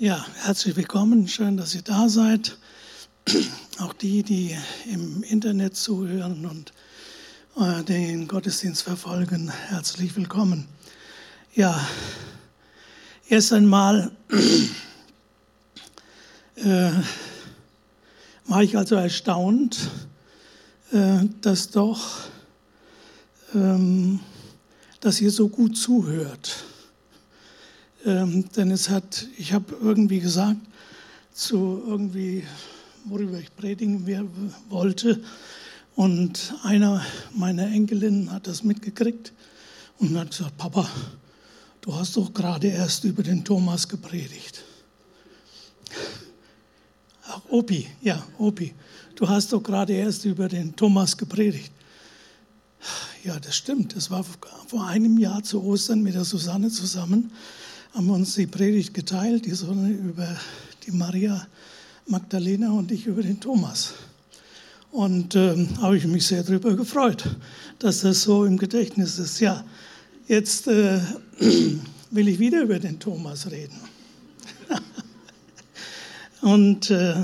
Ja, herzlich willkommen. Schön, dass ihr da seid. Auch die, die im Internet zuhören und äh, den Gottesdienst verfolgen, herzlich willkommen. Ja, erst einmal äh, war ich also erstaunt, äh, dass doch, ähm, dass ihr so gut zuhört ähm, denn es hat, ich habe irgendwie gesagt, zu irgendwie, worüber ich predigen wollte. Und einer meiner Enkelinnen hat das mitgekriegt und hat gesagt, Papa, du hast doch gerade erst über den Thomas gepredigt. Ach, Opi, ja, Opi, du hast doch gerade erst über den Thomas gepredigt. Ja, das stimmt. Das war vor einem Jahr zu Ostern mit der Susanne zusammen haben uns die Predigt geteilt, die Sonne über die Maria Magdalena und ich über den Thomas. Und ähm, habe ich mich sehr darüber gefreut, dass das so im Gedächtnis ist. Ja, jetzt äh, will ich wieder über den Thomas reden. und äh,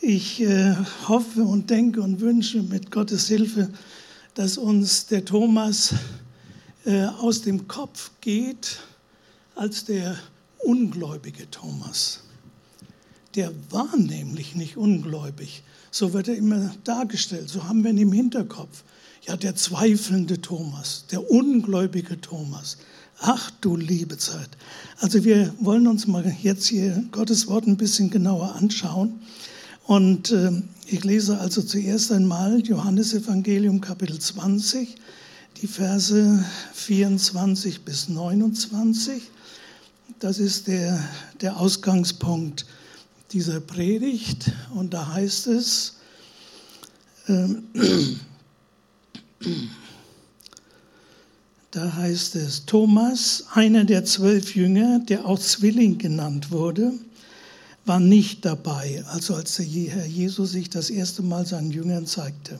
ich äh, hoffe und denke und wünsche mit Gottes Hilfe, dass uns der Thomas äh, aus dem Kopf geht als der ungläubige Thomas. Der war nämlich nicht ungläubig. So wird er immer dargestellt. So haben wir ihn im Hinterkopf. Ja, der zweifelnde Thomas, der ungläubige Thomas. Ach du liebe Zeit. Also wir wollen uns mal jetzt hier Gottes Wort ein bisschen genauer anschauen. Und äh, ich lese also zuerst einmal Johannes Evangelium Kapitel 20, die Verse 24 bis 29. Das ist der, der Ausgangspunkt dieser Predigt. Und da heißt es, äh, da heißt es, Thomas, einer der zwölf Jünger, der auch Zwilling genannt wurde, war nicht dabei, also als der Herr Jesus sich das erste Mal seinen Jüngern zeigte.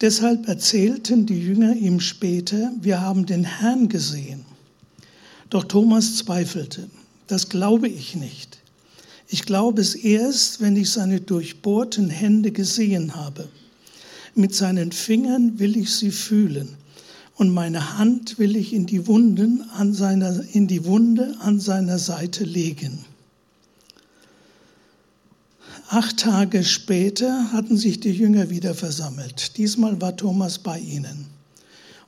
Deshalb erzählten die Jünger ihm später, wir haben den Herrn gesehen. Doch Thomas zweifelte. Das glaube ich nicht. Ich glaube es erst, wenn ich seine durchbohrten Hände gesehen habe. Mit seinen Fingern will ich sie fühlen und meine Hand will ich in die, Wunden an seiner, in die Wunde an seiner Seite legen. Acht Tage später hatten sich die Jünger wieder versammelt. Diesmal war Thomas bei ihnen.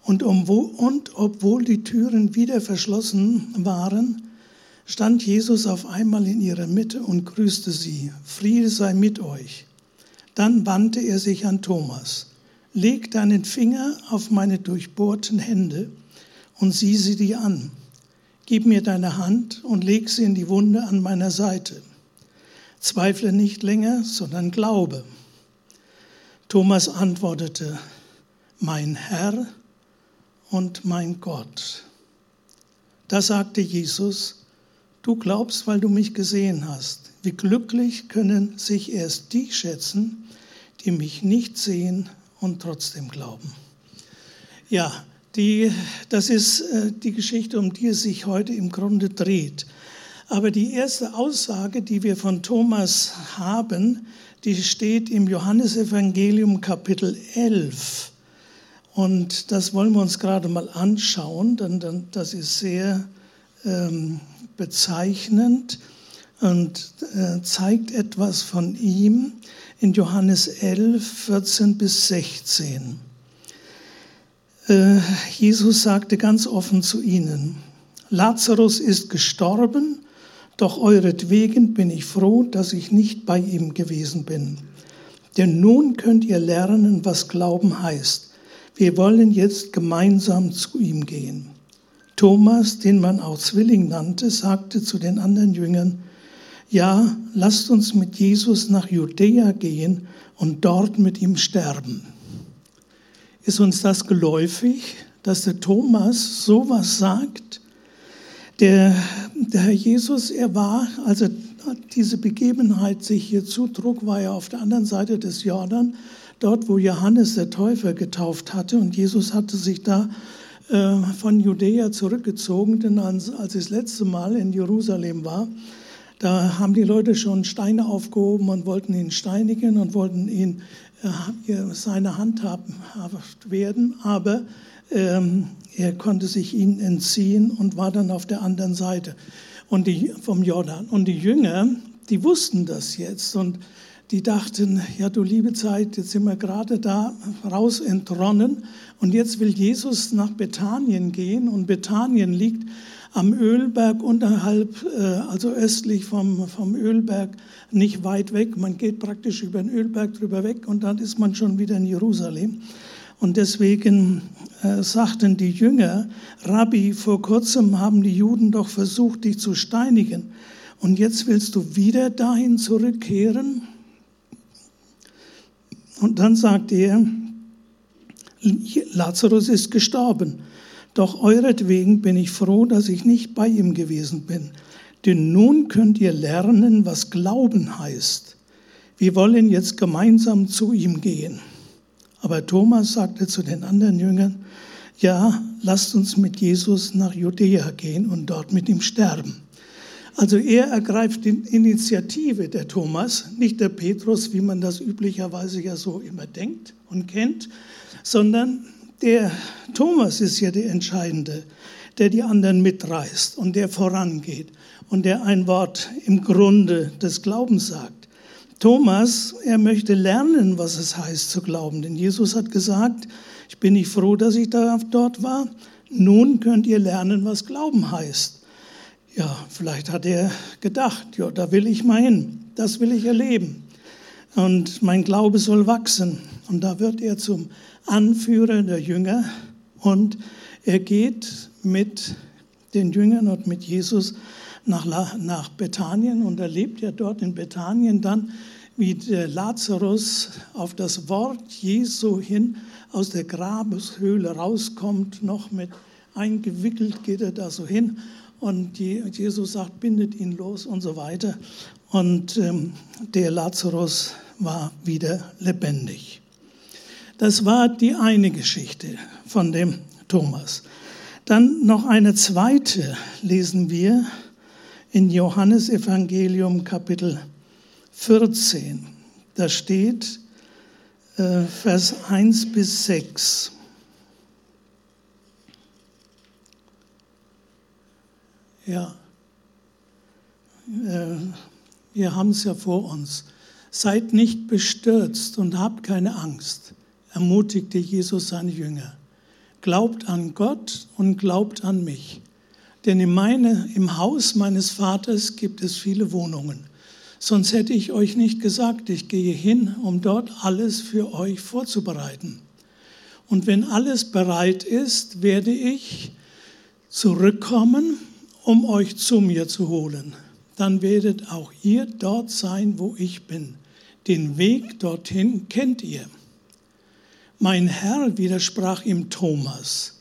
Und, und obwohl die Türen wieder verschlossen waren, stand Jesus auf einmal in ihrer Mitte und grüßte sie. Friede sei mit euch. Dann wandte er sich an Thomas. Leg deinen Finger auf meine durchbohrten Hände und sieh sie dir an. Gib mir deine Hand und leg sie in die Wunde an meiner Seite. Zweifle nicht länger, sondern glaube. Thomas antwortete, mein Herr und mein Gott. Da sagte Jesus, du glaubst, weil du mich gesehen hast. Wie glücklich können sich erst die schätzen, die mich nicht sehen und trotzdem glauben. Ja, die, das ist äh, die Geschichte, um die es sich heute im Grunde dreht. Aber die erste Aussage, die wir von Thomas haben, die steht im Johannesevangelium Kapitel 11. Und das wollen wir uns gerade mal anschauen, denn das ist sehr ähm, bezeichnend und äh, zeigt etwas von ihm in Johannes 11, 14 bis 16. Äh, Jesus sagte ganz offen zu ihnen, Lazarus ist gestorben, doch euretwegen bin ich froh, dass ich nicht bei ihm gewesen bin. Denn nun könnt ihr lernen, was Glauben heißt. Wir wollen jetzt gemeinsam zu ihm gehen. Thomas, den man auch Zwilling nannte, sagte zu den anderen Jüngern, ja, lasst uns mit Jesus nach Judäa gehen und dort mit ihm sterben. Ist uns das geläufig, dass der Thomas sowas sagt? Der, der Herr Jesus, er war, also diese Begebenheit sich hier zutrug, war er auf der anderen Seite des Jordan dort, wo Johannes der Täufer getauft hatte. Und Jesus hatte sich da äh, von Judäa zurückgezogen, denn als, als das letzte Mal in Jerusalem war, Da haben die Leute schon Steine aufgehoben und wollten ihn steinigen und wollten ihn äh, seine Handhaben werden, aber ähm, er konnte sich ihnen entziehen und war dann auf der anderen Seite und die, vom Jordan. Und die Jünger, die wussten das jetzt und die dachten, ja du liebe Zeit, jetzt sind wir gerade da raus entronnen und jetzt will Jesus nach Bethanien gehen und Bethanien liegt am Ölberg unterhalb, äh, also östlich vom, vom Ölberg, nicht weit weg. Man geht praktisch über den Ölberg drüber weg und dann ist man schon wieder in Jerusalem. Und deswegen äh, sagten die Jünger, Rabbi, vor kurzem haben die Juden doch versucht, dich zu steinigen. Und jetzt willst du wieder dahin zurückkehren? Und dann sagt er, Lazarus ist gestorben. Doch euretwegen bin ich froh, dass ich nicht bei ihm gewesen bin. Denn nun könnt ihr lernen, was Glauben heißt. Wir wollen jetzt gemeinsam zu ihm gehen. Aber Thomas sagte zu den anderen Jüngern, ja, lasst uns mit Jesus nach Judäa gehen und dort mit ihm sterben. Also er ergreift die Initiative, der Thomas, nicht der Petrus, wie man das üblicherweise ja so immer denkt und kennt, sondern der Thomas ist ja der Entscheidende, der die anderen mitreißt und der vorangeht und der ein Wort im Grunde des Glaubens sagt. Thomas, er möchte lernen, was es heißt zu glauben. Denn Jesus hat gesagt, ich bin nicht froh, dass ich dort war. Nun könnt ihr lernen, was Glauben heißt. Ja, vielleicht hat er gedacht, ja, da will ich mal hin. Das will ich erleben. Und mein Glaube soll wachsen. Und da wird er zum Anführer der Jünger. Und er geht mit den Jüngern und mit Jesus nach, nach Bethanien und erlebt ja dort in Bethanien dann, wie der Lazarus auf das Wort Jesu hin aus der Grabeshöhle rauskommt, noch mit eingewickelt geht er da so hin und Jesus sagt, bindet ihn los und so weiter. Und ähm, der Lazarus war wieder lebendig. Das war die eine Geschichte von dem Thomas. Dann noch eine zweite lesen wir in Johannes Evangelium Kapitel 14. Da steht äh, Vers 1 bis 6. Ja, äh, wir haben es ja vor uns. Seid nicht bestürzt und habt keine Angst, ermutigte Jesus seine Jünger. Glaubt an Gott und glaubt an mich. Denn in meine, im Haus meines Vaters gibt es viele Wohnungen. Sonst hätte ich euch nicht gesagt, ich gehe hin, um dort alles für euch vorzubereiten. Und wenn alles bereit ist, werde ich zurückkommen, um euch zu mir zu holen. Dann werdet auch ihr dort sein, wo ich bin. Den Weg dorthin kennt ihr. Mein Herr widersprach ihm Thomas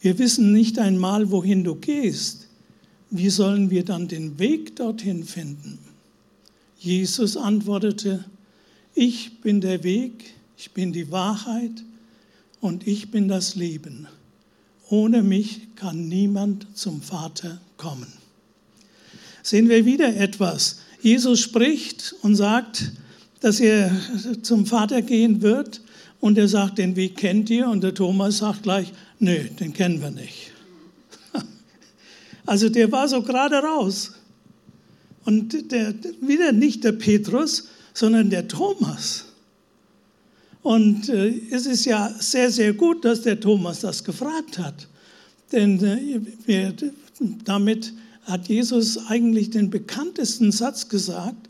wir wissen nicht einmal, wohin du gehst. Wie sollen wir dann den Weg dorthin finden? Jesus antwortete, ich bin der Weg, ich bin die Wahrheit und ich bin das Leben. Ohne mich kann niemand zum Vater kommen. Sehen wir wieder etwas. Jesus spricht und sagt, dass er zum Vater gehen wird und er sagt, den Weg kennt ihr und der Thomas sagt gleich, Nö, den kennen wir nicht. Also der war so gerade raus. Und der, wieder nicht der Petrus, sondern der Thomas. Und äh, es ist ja sehr, sehr gut, dass der Thomas das gefragt hat. Denn äh, wir, damit hat Jesus eigentlich den bekanntesten Satz gesagt,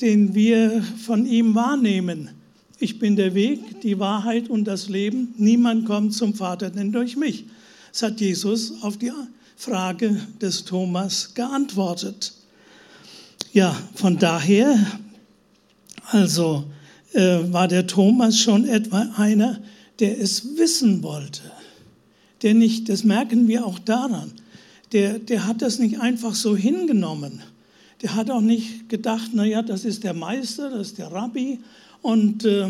den wir von ihm wahrnehmen. Ich bin der Weg, die Wahrheit und das Leben. Niemand kommt zum Vater denn durch mich. Das hat Jesus auf die Frage des Thomas geantwortet. Ja, von daher, also äh, war der Thomas schon etwa einer, der es wissen wollte. Der nicht, das merken wir auch daran, der, der hat das nicht einfach so hingenommen. Der hat auch nicht gedacht, naja, das ist der Meister, das ist der Rabbi und äh,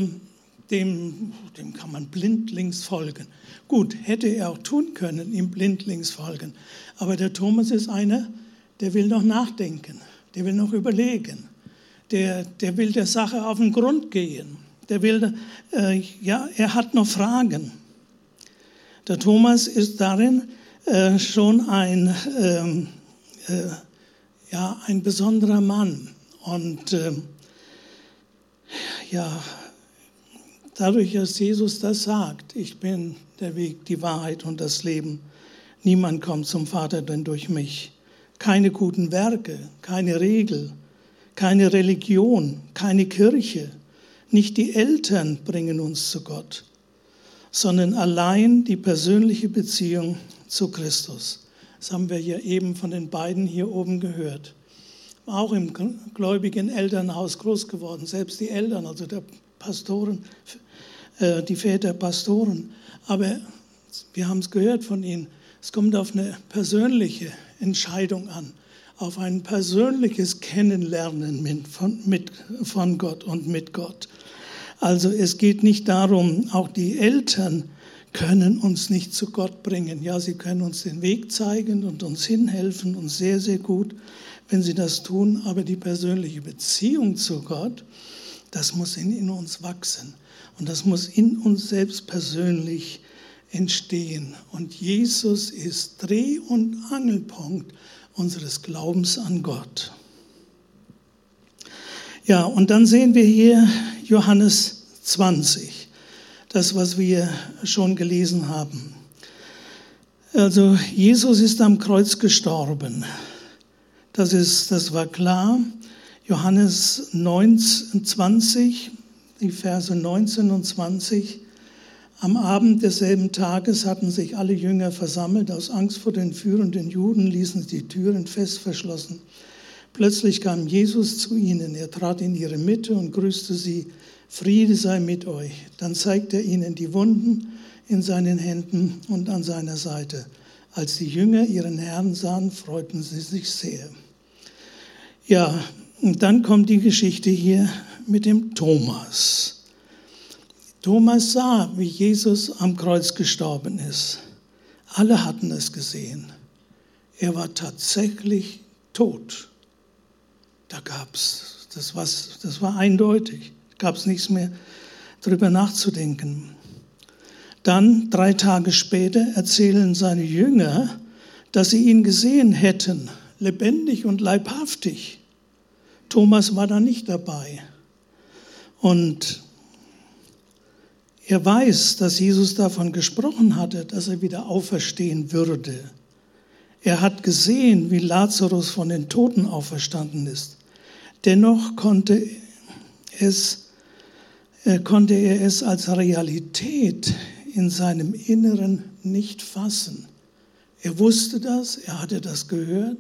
dem, dem kann man blindlings folgen. Gut, hätte er auch tun können, ihm blindlings folgen. Aber der Thomas ist einer, der will noch nachdenken. der will noch überlegen, der, der will der Sache auf den Grund gehen, der will, äh, ja, er hat noch Fragen. Der Thomas ist darin äh, schon ein, ähm, äh, ja, ein besonderer Mann. Und ähm, ja, dadurch, dass Jesus das sagt, ich bin der Weg, die Wahrheit und das Leben, niemand kommt zum Vater denn durch mich. Keine guten Werke, keine Regel, keine Religion, keine Kirche, nicht die Eltern bringen uns zu Gott, sondern allein die persönliche Beziehung zu Christus. Das haben wir ja eben von den beiden hier oben gehört auch im gläubigen Elternhaus groß geworden, selbst die Eltern, also der Pastoren, äh, die Väter Pastoren. Aber wir haben es gehört von ihnen, es kommt auf eine persönliche Entscheidung an, auf ein persönliches Kennenlernen von, mit, von Gott und mit Gott. Also es geht nicht darum, auch die Eltern können uns nicht zu Gott bringen. Ja, sie können uns den Weg zeigen und uns hinhelfen und sehr, sehr gut wenn sie das tun, aber die persönliche Beziehung zu Gott, das muss in, in uns wachsen und das muss in uns selbst persönlich entstehen. Und Jesus ist Dreh- und Angelpunkt unseres Glaubens an Gott. Ja, und dann sehen wir hier Johannes 20, das, was wir schon gelesen haben. Also Jesus ist am Kreuz gestorben. Das, ist, das war klar. Johannes 19, 20, die Verse 19 und 20. Am Abend desselben Tages hatten sich alle Jünger versammelt. Aus Angst vor den führenden Juden ließen sie die Türen fest verschlossen. Plötzlich kam Jesus zu ihnen. Er trat in ihre Mitte und grüßte sie. Friede sei mit euch. Dann zeigte er ihnen die Wunden in seinen Händen und an seiner Seite. Als die Jünger ihren Herrn sahen, freuten sie sich sehr. Ja, und dann kommt die Geschichte hier mit dem Thomas. Thomas sah, wie Jesus am Kreuz gestorben ist. Alle hatten es gesehen. Er war tatsächlich tot. Da gab es, das, das war eindeutig, gab es nichts mehr darüber nachzudenken. Dann, drei Tage später, erzählen seine Jünger, dass sie ihn gesehen hätten, lebendig und leibhaftig. Thomas war da nicht dabei. Und er weiß, dass Jesus davon gesprochen hatte, dass er wieder auferstehen würde. Er hat gesehen, wie Lazarus von den Toten auferstanden ist. Dennoch konnte, es, konnte er es als Realität in seinem Inneren nicht fassen. Er wusste das, er hatte das gehört,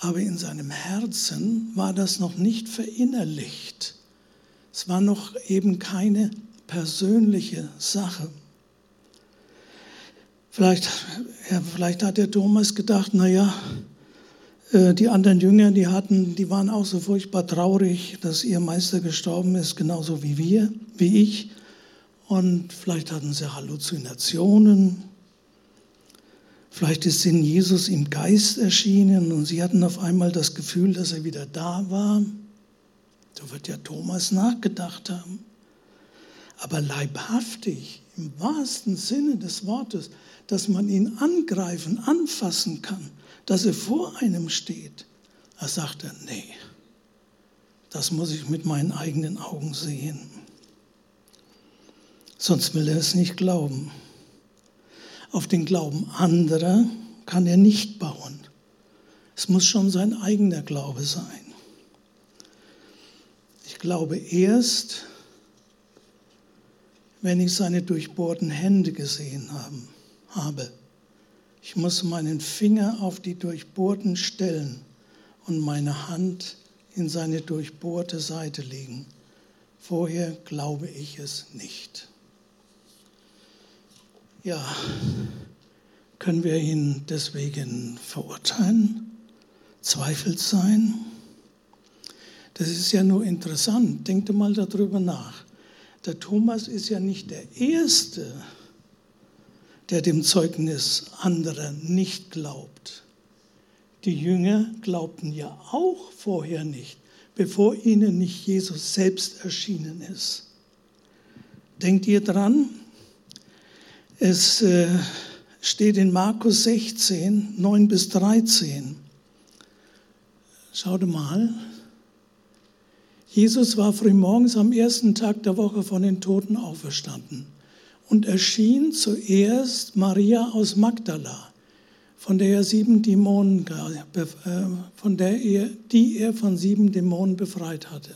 aber in seinem Herzen war das noch nicht verinnerlicht. Es war noch eben keine persönliche Sache. Vielleicht, ja, vielleicht hat der Thomas gedacht, naja, äh, die anderen Jünger, die hatten, die waren auch so furchtbar traurig, dass ihr Meister gestorben ist, genauso wie wir, wie ich. Und vielleicht hatten sie Halluzinationen. Vielleicht ist in Jesus im Geist erschienen und sie hatten auf einmal das Gefühl, dass er wieder da war. So wird ja Thomas nachgedacht haben. Aber leibhaftig, im wahrsten Sinne des Wortes, dass man ihn angreifen, anfassen kann, dass er vor einem steht, da sagt er, nee, das muss ich mit meinen eigenen Augen sehen sonst will er es nicht glauben. Auf den Glauben anderer kann er nicht bauen. Es muss schon sein eigener Glaube sein. Ich glaube erst, wenn ich seine durchbohrten Hände gesehen habe. Ich muss meinen Finger auf die durchbohrten Stellen und meine Hand in seine durchbohrte Seite legen. Vorher glaube ich es nicht. Ja, können wir ihn deswegen verurteilen? Zweifelt sein? Das ist ja nur interessant. Denkt mal darüber nach. Der Thomas ist ja nicht der Erste, der dem Zeugnis anderer nicht glaubt. Die Jünger glaubten ja auch vorher nicht, bevor ihnen nicht Jesus selbst erschienen ist. Denkt ihr dran? Es äh, steht in Markus 16, 9 bis 13. Schaut mal. Jesus war frühmorgens am ersten Tag der Woche von den Toten auferstanden und erschien zuerst Maria aus Magdala, von der er sieben Dämonen, äh, von der er, die er von sieben Dämonen befreit hatte.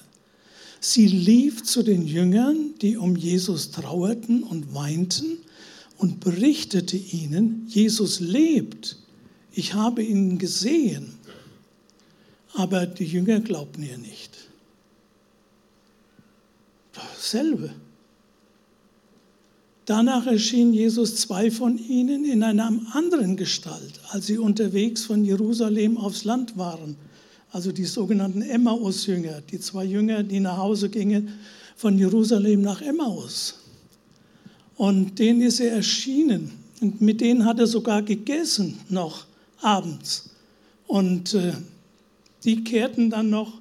Sie lief zu den Jüngern, die um Jesus trauerten und weinten, und berichtete ihnen, Jesus lebt. Ich habe ihn gesehen. Aber die Jünger glaubten ihr nicht. Dasselbe. Danach erschien Jesus zwei von ihnen in einer anderen Gestalt, als sie unterwegs von Jerusalem aufs Land waren. Also die sogenannten Emmaus-Jünger, die zwei Jünger, die nach Hause gingen von Jerusalem nach Emmaus. Und denen ist er erschienen. Und mit denen hat er sogar gegessen noch abends. Und äh, die kehrten dann noch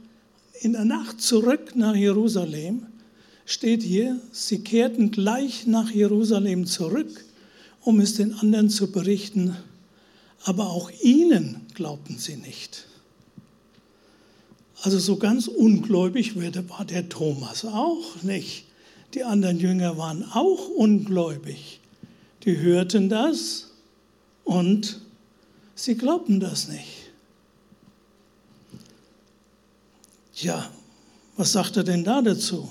in der Nacht zurück nach Jerusalem steht hier, sie kehrten gleich nach Jerusalem zurück, um es den anderen zu berichten, aber auch ihnen glaubten sie nicht. Also so ganz ungläubig war der Thomas auch nicht. Die anderen Jünger waren auch ungläubig. Die hörten das und sie glaubten das nicht. Ja, was sagt er denn da dazu?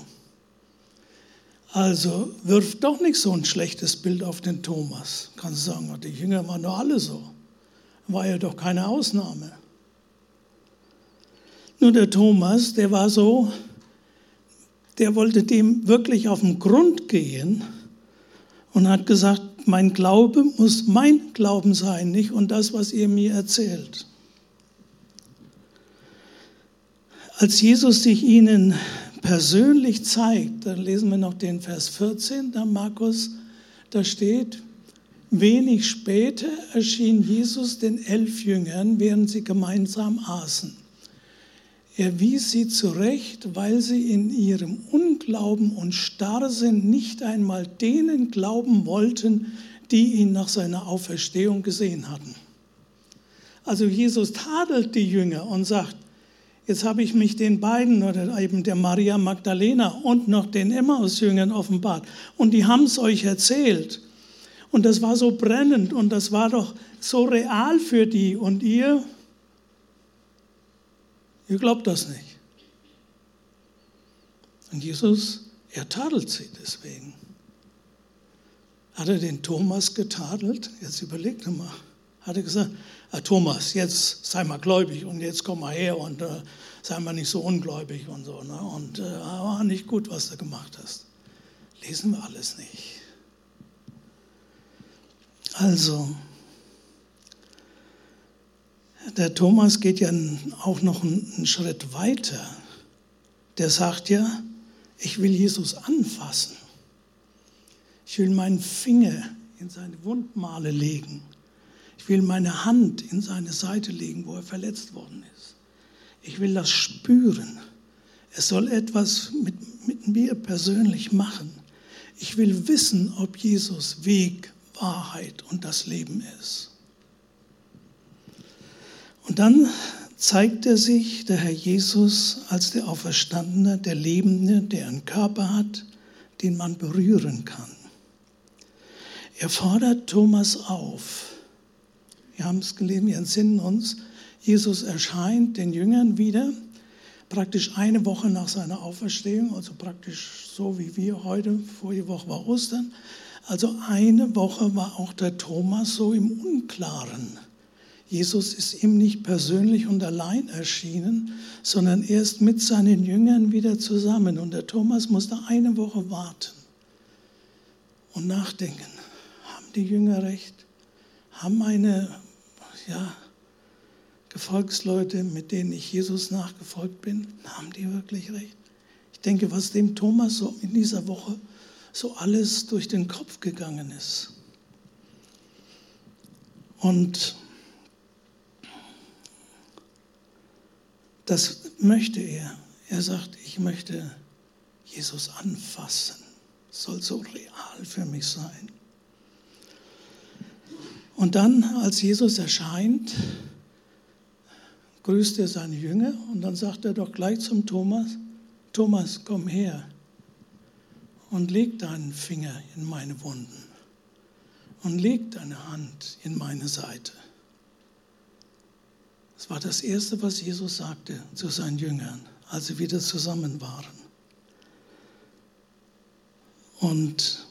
Also wirft doch nicht so ein schlechtes Bild auf den Thomas. Kannst du sagen, die Jünger waren doch alle so. War ja doch keine Ausnahme. Nur der Thomas, der war so, der wollte dem wirklich auf den Grund gehen und hat gesagt, mein Glaube muss mein Glauben sein, nicht und das, was ihr mir erzählt. Als Jesus sich ihnen persönlich zeigt, dann lesen wir noch den Vers 14, da Markus, da steht, wenig später erschien Jesus den elf Jüngern, während sie gemeinsam aßen. Er wies sie zurecht, weil sie in ihrem Unglauben und Starrsinn nicht einmal denen glauben wollten, die ihn nach seiner Auferstehung gesehen hatten. Also Jesus tadelt die Jünger und sagt, Jetzt habe ich mich den beiden oder eben der Maria Magdalena und noch den Emmaus-Jüngern offenbart. Und die haben es euch erzählt. Und das war so brennend und das war doch so real für die. Und ihr, ihr glaubt das nicht. Und Jesus, er tadelt sie deswegen. Hat er den Thomas getadelt? Jetzt überlegt mal. Hat er gesagt, Thomas, jetzt sei mal gläubig und jetzt komm mal her und äh, sei mal nicht so ungläubig und so. Ne? Und äh, war nicht gut, was du gemacht hast. Lesen wir alles nicht. Also, der Thomas geht ja auch noch einen Schritt weiter. Der sagt ja, ich will Jesus anfassen. Ich will meinen Finger in seine Wundmale legen. Ich will meine Hand in seine Seite legen, wo er verletzt worden ist. Ich will das spüren. Es soll etwas mit, mit mir persönlich machen. Ich will wissen, ob Jesus Weg, Wahrheit und das Leben ist. Und dann zeigt er sich, der Herr Jesus, als der Auferstandene, der Lebende, der einen Körper hat, den man berühren kann. Er fordert Thomas auf. Wir haben es gelesen, wir entsinnen uns, Jesus erscheint den Jüngern wieder, praktisch eine Woche nach seiner Auferstehung, also praktisch so wie wir heute, vorige Woche war Ostern. Also eine Woche war auch der Thomas so im Unklaren. Jesus ist ihm nicht persönlich und allein erschienen, sondern erst mit seinen Jüngern wieder zusammen. Und der Thomas musste eine Woche warten und nachdenken. Haben die Jünger recht? Haben meine, ja, Gefolgsleute, mit denen ich Jesus nachgefolgt bin, haben die wirklich recht? Ich denke, was dem Thomas so in dieser Woche so alles durch den Kopf gegangen ist. Und Das möchte er. Er sagt, ich möchte Jesus anfassen. Soll so real für mich sein. Und dann, als Jesus erscheint, grüßt er seine Jünger und dann sagt er doch gleich zum Thomas, Thomas, komm her und leg deinen Finger in meine Wunden und leg deine Hand in meine Seite. Das war das Erste, was Jesus sagte zu seinen Jüngern, als sie wieder zusammen waren. Und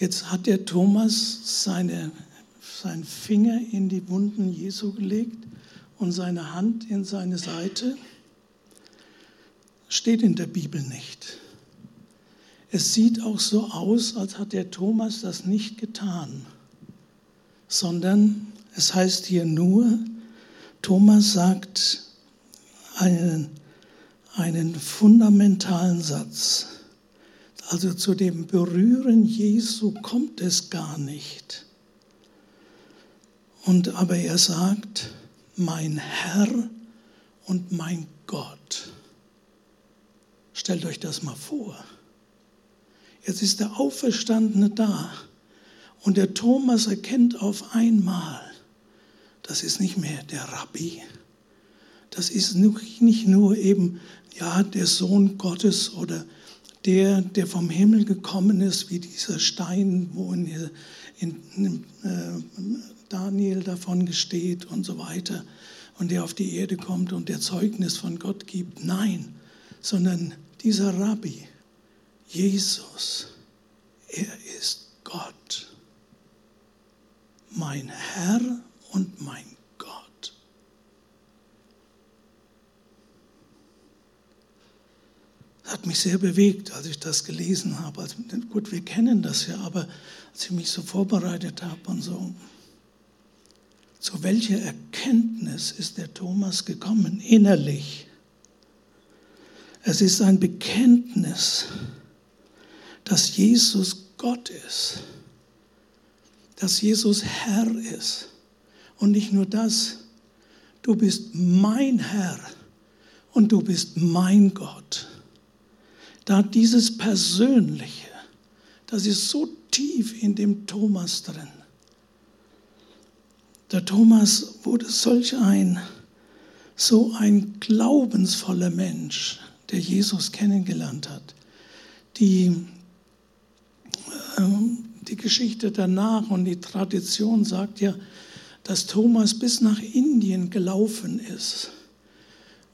jetzt hat der Thomas seine, seinen Finger in die Wunden Jesu gelegt und seine Hand in seine Seite. Steht in der Bibel nicht. Es sieht auch so aus, als hat der Thomas das nicht getan, sondern es heißt hier nur, Thomas sagt einen, einen fundamentalen Satz. Also zu dem Berühren Jesu kommt es gar nicht. Und aber er sagt, mein Herr und mein Gott. Stellt euch das mal vor. Jetzt ist der Auferstandene da und der Thomas erkennt auf einmal, das ist nicht mehr der Rabbi, das ist nicht nur eben ja der Sohn Gottes oder der, der vom Himmel gekommen ist, wie dieser Stein, wo in, in, in äh, Daniel davon gesteht und so weiter, und der auf die Erde kommt und der Zeugnis von Gott gibt. Nein, sondern dieser Rabbi, Jesus, er ist Gott, mein Herr und mein Gott. Das hat mich sehr bewegt, als ich das gelesen habe. Also, gut, wir kennen das ja, aber als ich mich so vorbereitet habe und so, zu welcher Erkenntnis ist der Thomas gekommen, innerlich? Es ist ein Bekenntnis dass Jesus Gott ist, dass Jesus Herr ist. Und nicht nur das, du bist mein Herr und du bist mein Gott. Da dieses Persönliche, das ist so tief in dem Thomas drin. Der Thomas wurde solch ein, so ein glaubensvoller Mensch, der Jesus kennengelernt hat. Die ähm, die Geschichte danach und die Tradition sagt ja, dass Thomas bis nach Indien gelaufen ist,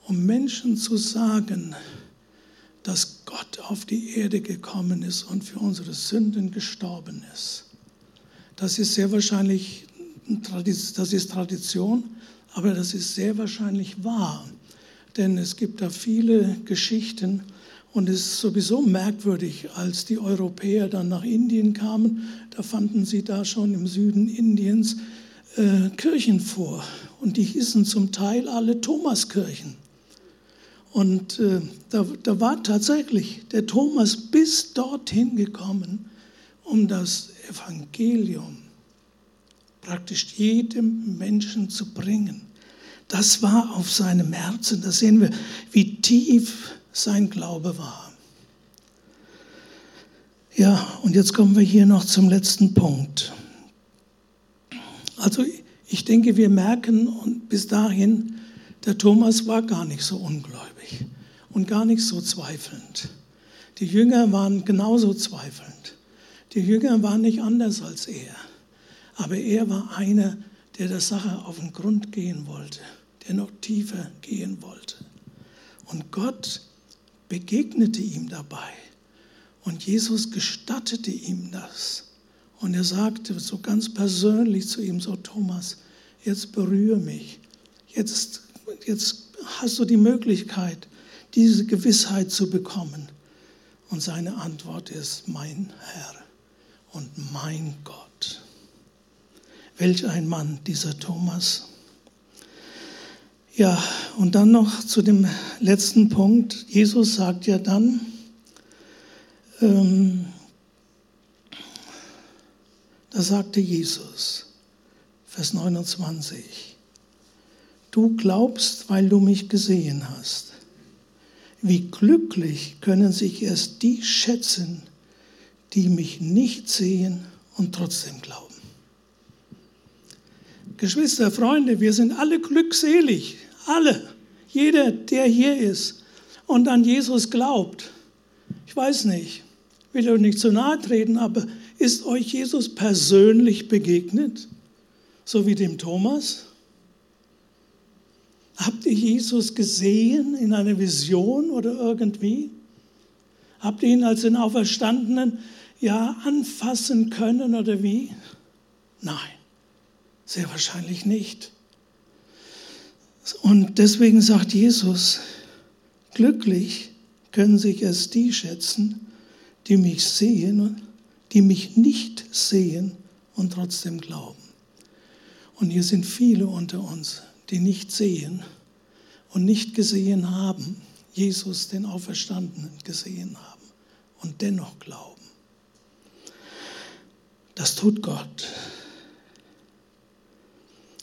um Menschen zu sagen, dass Gott auf die Erde gekommen ist und für unsere Sünden gestorben ist. Das ist sehr wahrscheinlich, das ist Tradition, aber das ist sehr wahrscheinlich wahr. Denn es gibt da viele Geschichten, und es ist sowieso merkwürdig, als die Europäer dann nach Indien kamen, da fanden sie da schon im Süden Indiens äh, Kirchen vor. Und die hießen zum Teil alle Thomaskirchen. Und äh, da, da war tatsächlich der Thomas bis dorthin gekommen, um das Evangelium praktisch jedem Menschen zu bringen. Das war auf seinem Herzen. Da sehen wir, wie tief sein Glaube war. Ja, und jetzt kommen wir hier noch zum letzten Punkt. Also ich denke, wir merken und bis dahin, der Thomas war gar nicht so ungläubig und gar nicht so zweifelnd. Die Jünger waren genauso zweifelnd. Die Jünger waren nicht anders als er. Aber er war einer, der der Sache auf den Grund gehen wollte, der noch tiefer gehen wollte. Und Gott begegnete ihm dabei. Und Jesus gestattete ihm das. Und er sagte so ganz persönlich zu ihm, so Thomas, jetzt berühre mich. Jetzt, jetzt hast du die Möglichkeit, diese Gewissheit zu bekommen. Und seine Antwort ist, mein Herr und mein Gott. Welch ein Mann, dieser Thomas. Ja, und dann noch zu dem letzten Punkt. Jesus sagt ja dann, ähm, da sagte Jesus, Vers 29, du glaubst, weil du mich gesehen hast. Wie glücklich können sich erst die schätzen, die mich nicht sehen und trotzdem glauben. Geschwister, Freunde, wir sind alle glückselig, alle, jeder, der hier ist und an Jesus glaubt. Ich weiß nicht, will euch nicht zu nahe treten, aber ist euch Jesus persönlich begegnet, so wie dem Thomas? Habt ihr Jesus gesehen in einer Vision oder irgendwie? Habt ihr ihn als den Auferstandenen ja anfassen können oder wie? Nein, sehr wahrscheinlich nicht. Und deswegen sagt Jesus, glücklich können sich erst die schätzen, die mich sehen, die mich nicht sehen und trotzdem glauben. Und hier sind viele unter uns, die nicht sehen und nicht gesehen haben, Jesus den Auferstandenen gesehen haben und dennoch glauben. Das tut Gott.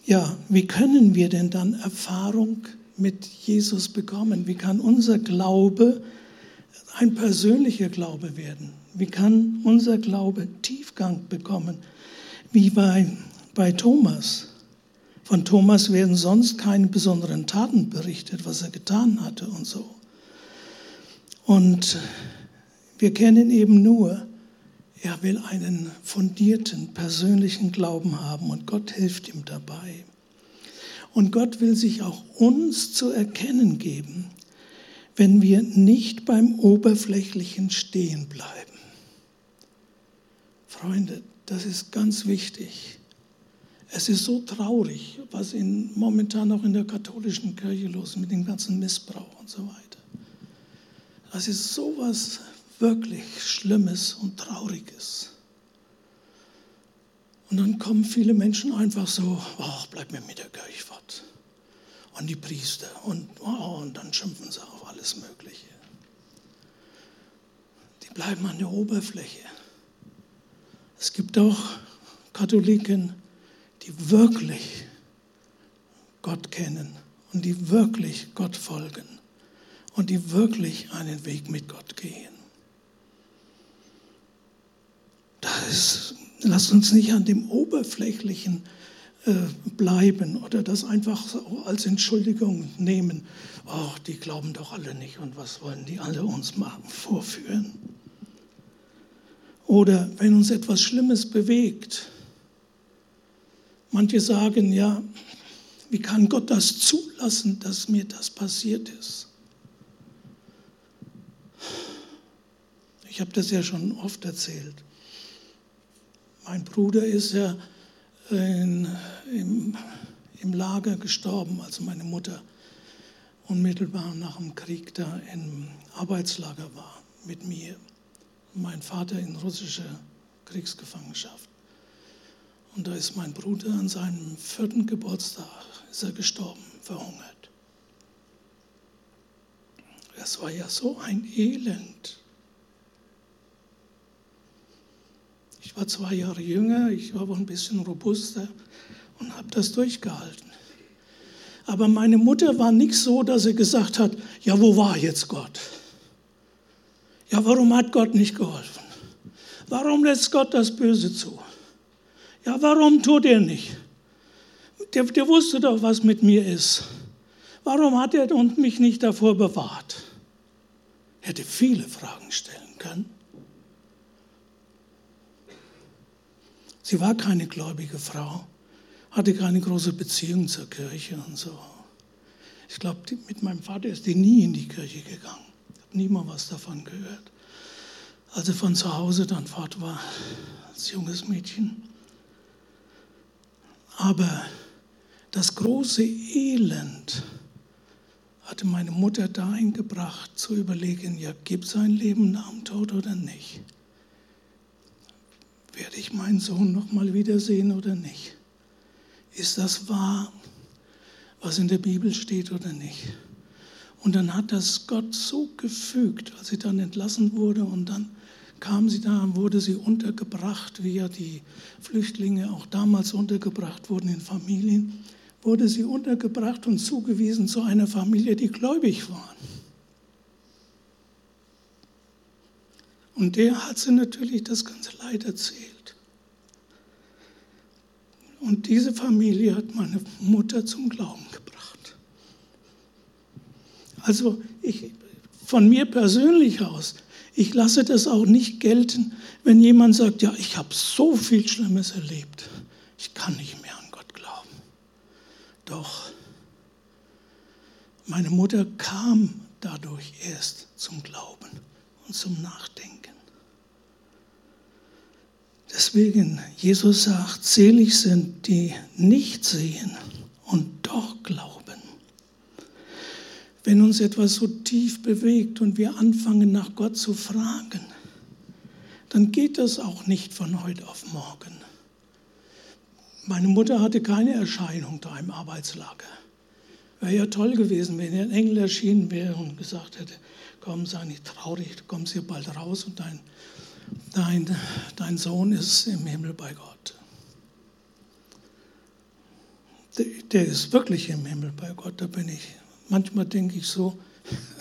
Ja, wie können wir denn dann Erfahrung mit Jesus bekommen? Wie kann unser Glaube ein persönlicher Glaube werden? Wie kann unser Glaube Tiefgang bekommen? Wie bei, bei Thomas. Von Thomas werden sonst keine besonderen Taten berichtet, was er getan hatte und so. Und wir kennen eben nur, er will einen fundierten, persönlichen Glauben haben und Gott hilft ihm dabei. Und Gott will sich auch uns zu erkennen geben, wenn wir nicht beim Oberflächlichen stehen bleiben. Freunde, das ist ganz wichtig. Es ist so traurig, was in, momentan auch in der katholischen Kirche los ist mit dem ganzen Missbrauch und so weiter. Das ist sowas wirklich Schlimmes und Trauriges. Und dann kommen viele Menschen einfach so, ach, bleib mir mit der Kirche fort. Und die Priester und, oh, und dann schimpfen sie auf alles Mögliche. Die bleiben an der Oberfläche. Es gibt auch Katholiken, die wirklich Gott kennen und die wirklich Gott folgen und die wirklich einen Weg mit Gott gehen. Das, lasst uns nicht an dem Oberflächlichen äh, bleiben oder das einfach so als Entschuldigung nehmen. Ach, die glauben doch alle nicht und was wollen die alle uns mal vorführen? Oder wenn uns etwas Schlimmes bewegt, manche sagen, ja, wie kann Gott das zulassen, dass mir das passiert ist? Ich habe das ja schon oft erzählt. Mein Bruder ist ja in, im, im Lager gestorben, als meine Mutter unmittelbar nach dem Krieg da im Arbeitslager war mit mir. Mein Vater in russischer Kriegsgefangenschaft. Und da ist mein Bruder an seinem vierten Geburtstag ist er gestorben, verhungert. Das war ja so ein Elend. Ich war zwei Jahre jünger, ich war aber ein bisschen robuster und habe das durchgehalten. Aber meine Mutter war nicht so, dass sie gesagt hat, ja, wo war jetzt Gott? Ja, warum hat Gott nicht geholfen? Warum lässt Gott das Böse zu? Ja, warum tut er nicht? Der, der wusste doch, was mit mir ist. Warum hat er mich nicht davor bewahrt? Er hätte viele Fragen stellen können. Sie war keine gläubige Frau, hatte keine große Beziehung zur Kirche und so. Ich glaube, mit meinem Vater ist die nie in die Kirche gegangen. Ich habe nie mal was davon gehört. Als er von zu Hause dann fort war, als junges Mädchen. Aber das große Elend hatte meine Mutter dahin gebracht, zu überlegen, ja, gibt es ein Leben nach dem Tod oder nicht? Werde ich meinen Sohn noch mal wiedersehen oder nicht? Ist das wahr, was in der Bibel steht oder nicht? Und dann hat das Gott so gefügt, als sie dann entlassen wurde und dann kam sie da, wurde sie untergebracht, wie ja die Flüchtlinge auch damals untergebracht wurden in Familien, wurde sie untergebracht und zugewiesen zu einer Familie, die gläubig war. Und der hat sie natürlich das ganze Leid erzählt. Und diese Familie hat meine Mutter zum Glauben gebracht. Also ich, von mir persönlich aus, ich lasse das auch nicht gelten, wenn jemand sagt, ja, ich habe so viel Schlimmes erlebt, ich kann nicht mehr an Gott glauben. Doch, meine Mutter kam dadurch erst zum Glauben und zum Nachdenken. Deswegen, Jesus sagt, selig sind die nicht sehen und doch glauben. Wenn uns etwas so tief bewegt und wir anfangen nach Gott zu fragen, dann geht das auch nicht von heute auf morgen. Meine Mutter hatte keine Erscheinung da im Arbeitslager. Wäre ja toll gewesen, wenn ein Engel erschienen wäre und gesagt hätte, komm, sei nicht traurig, du kommst hier bald raus und dein dein, dein Sohn ist im Himmel bei Gott. Der, der ist wirklich im Himmel bei Gott, da bin ich. Manchmal denke ich so,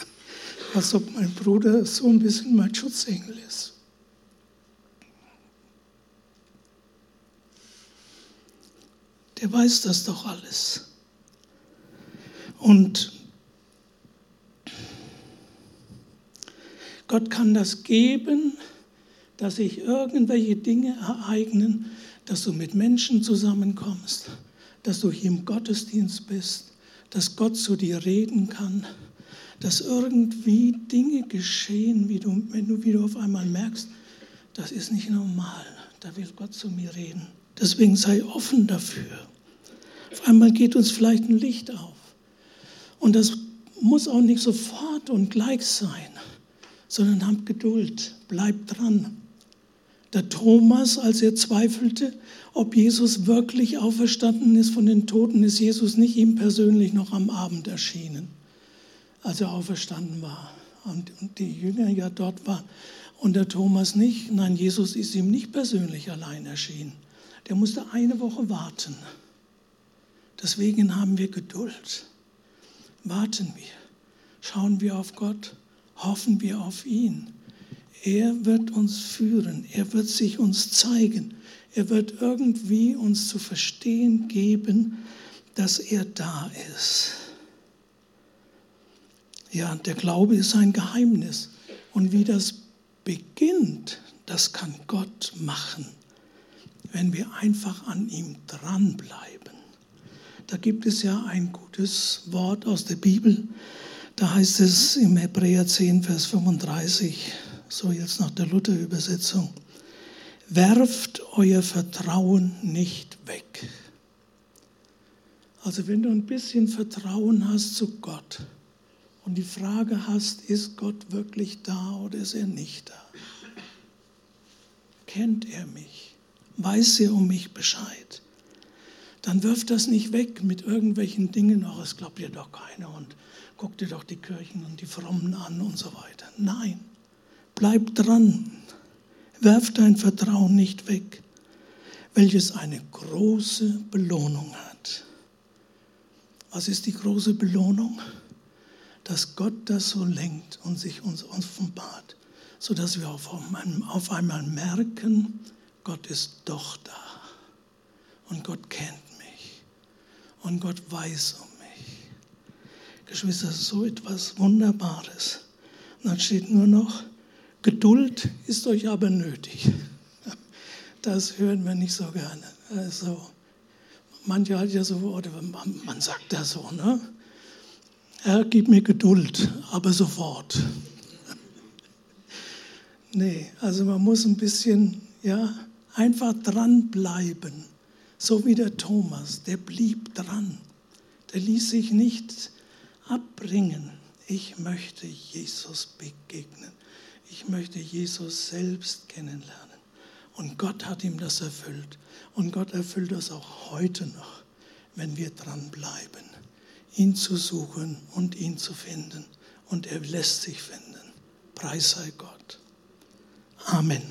als ob mein Bruder so ein bisschen mein Schutzengel ist. Der weiß das doch alles. Und Gott kann das geben, dass sich irgendwelche Dinge ereignen, dass du mit Menschen zusammenkommst, dass du hier im Gottesdienst bist, dass Gott zu dir reden kann, dass irgendwie Dinge geschehen, wie du, wenn du, wie du auf einmal merkst, das ist nicht normal, da will Gott zu mir reden. Deswegen sei offen dafür. Auf einmal geht uns vielleicht ein Licht auf. Und das muss auch nicht sofort und gleich sein, sondern habt Geduld, bleib dran. Der Thomas, als er zweifelte, ob Jesus wirklich auferstanden ist von den Toten, ist Jesus nicht ihm persönlich noch am Abend erschienen, als er auferstanden war. Und, die Jünger ja dort waren und der Thomas nicht. Nein, Jesus ist ihm nicht persönlich allein erschienen. Der musste eine Woche warten. Deswegen haben wir Geduld. Warten wir. Schauen wir auf Gott. Hoffen wir auf ihn. Er wird uns führen, er wird sich uns zeigen, er wird irgendwie uns zu verstehen geben, dass er da ist. Ja, der Glaube ist ein Geheimnis. Und wie das beginnt, das kann Gott machen, wenn wir einfach an ihm dranbleiben. Da gibt es ja ein gutes Wort aus der Bibel. Da heißt es im Hebräer 10, Vers 35, so jetzt nach der Luther-Übersetzung, werft euer Vertrauen nicht weg. Also wenn du ein bisschen Vertrauen hast zu Gott und die Frage hast, ist Gott wirklich da oder ist er nicht da? Kennt er mich? Weiß er um mich Bescheid? Dann wirf das nicht weg mit irgendwelchen Dingen, ach, es glaubt dir doch keiner und guck dir doch die Kirchen und die Frommen an und so weiter. Nein, Bleib dran. Werf dein Vertrauen nicht weg, welches eine große Belohnung hat. Was ist die große Belohnung? Dass Gott das so lenkt und sich uns offenbart, sodass wir auf einmal merken, Gott ist doch da. Und Gott kennt mich. Und Gott weiß um mich. Geschwister, so etwas Wunderbares. Und dann steht nur noch, Geduld ist euch aber nötig. Das hören wir nicht so gerne. Also, manche hat ja so, oder man sagt ja so, ne? Herr, gib mir Geduld, aber sofort. Nee, also man muss ein bisschen, ja, einfach dranbleiben. So wie der Thomas, der blieb dran. Der ließ sich nicht abbringen. Ich möchte Jesus begegnen. Ich möchte Jesus selbst kennenlernen. Und Gott hat ihm das erfüllt. Und Gott erfüllt das auch heute noch, wenn wir dranbleiben, ihn zu suchen und ihn zu finden. Und er lässt sich finden. Preis sei Gott. Amen.